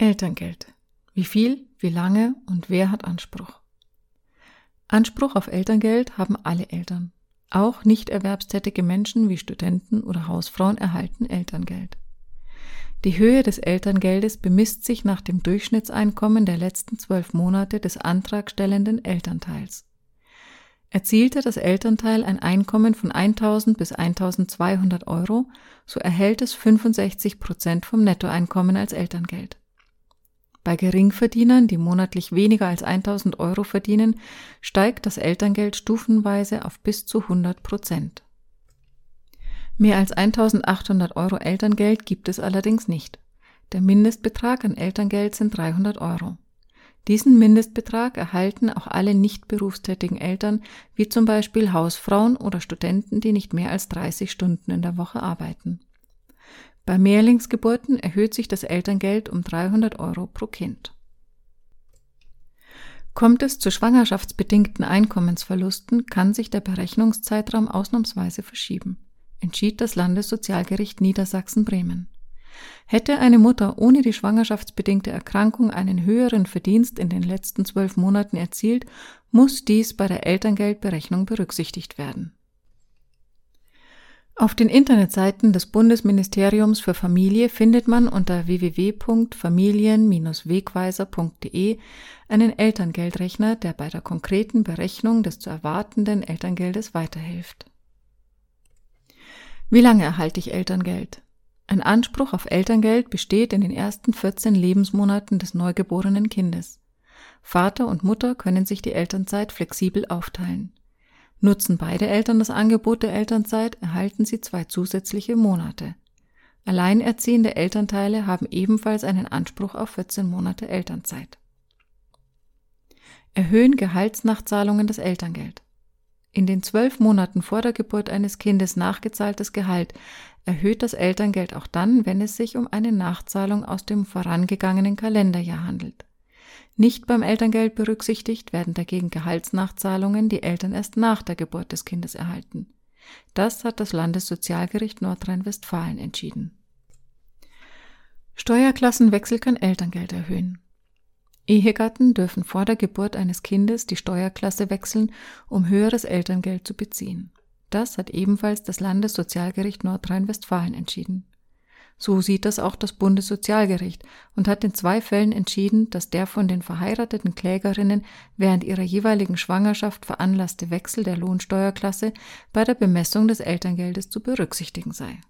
Elterngeld. Wie viel, wie lange und wer hat Anspruch? Anspruch auf Elterngeld haben alle Eltern. Auch nicht erwerbstätige Menschen wie Studenten oder Hausfrauen erhalten Elterngeld. Die Höhe des Elterngeldes bemisst sich nach dem Durchschnittseinkommen der letzten zwölf Monate des antragstellenden Elternteils. Erzielte das Elternteil ein Einkommen von 1000 bis 1200 Euro, so erhält es 65 Prozent vom Nettoeinkommen als Elterngeld. Bei Geringverdienern, die monatlich weniger als 1000 Euro verdienen, steigt das Elterngeld stufenweise auf bis zu 100 Prozent. Mehr als 1800 Euro Elterngeld gibt es allerdings nicht. Der Mindestbetrag an Elterngeld sind 300 Euro. Diesen Mindestbetrag erhalten auch alle nicht berufstätigen Eltern, wie zum Beispiel Hausfrauen oder Studenten, die nicht mehr als 30 Stunden in der Woche arbeiten. Bei Mehrlingsgeburten erhöht sich das Elterngeld um 300 Euro pro Kind. Kommt es zu schwangerschaftsbedingten Einkommensverlusten, kann sich der Berechnungszeitraum ausnahmsweise verschieben, entschied das Landessozialgericht Niedersachsen-Bremen. Hätte eine Mutter ohne die schwangerschaftsbedingte Erkrankung einen höheren Verdienst in den letzten zwölf Monaten erzielt, muss dies bei der Elterngeldberechnung berücksichtigt werden. Auf den Internetseiten des Bundesministeriums für Familie findet man unter www.familien-wegweiser.de einen Elterngeldrechner, der bei der konkreten Berechnung des zu erwartenden Elterngeldes weiterhilft. Wie lange erhalte ich Elterngeld? Ein Anspruch auf Elterngeld besteht in den ersten 14 Lebensmonaten des neugeborenen Kindes. Vater und Mutter können sich die Elternzeit flexibel aufteilen. Nutzen beide Eltern das Angebot der Elternzeit, erhalten sie zwei zusätzliche Monate. Alleinerziehende Elternteile haben ebenfalls einen Anspruch auf 14 Monate Elternzeit. Erhöhen Gehaltsnachzahlungen das Elterngeld. In den zwölf Monaten vor der Geburt eines Kindes nachgezahltes Gehalt erhöht das Elterngeld auch dann, wenn es sich um eine Nachzahlung aus dem vorangegangenen Kalenderjahr handelt. Nicht beim Elterngeld berücksichtigt werden dagegen Gehaltsnachzahlungen, die Eltern erst nach der Geburt des Kindes erhalten. Das hat das Landessozialgericht Nordrhein-Westfalen entschieden. Steuerklassenwechsel kann Elterngeld erhöhen. Ehegatten dürfen vor der Geburt eines Kindes die Steuerklasse wechseln, um höheres Elterngeld zu beziehen. Das hat ebenfalls das Landessozialgericht Nordrhein-Westfalen entschieden. So sieht das auch das Bundessozialgericht und hat in zwei Fällen entschieden, dass der von den verheirateten Klägerinnen während ihrer jeweiligen Schwangerschaft veranlasste Wechsel der Lohnsteuerklasse bei der Bemessung des Elterngeldes zu berücksichtigen sei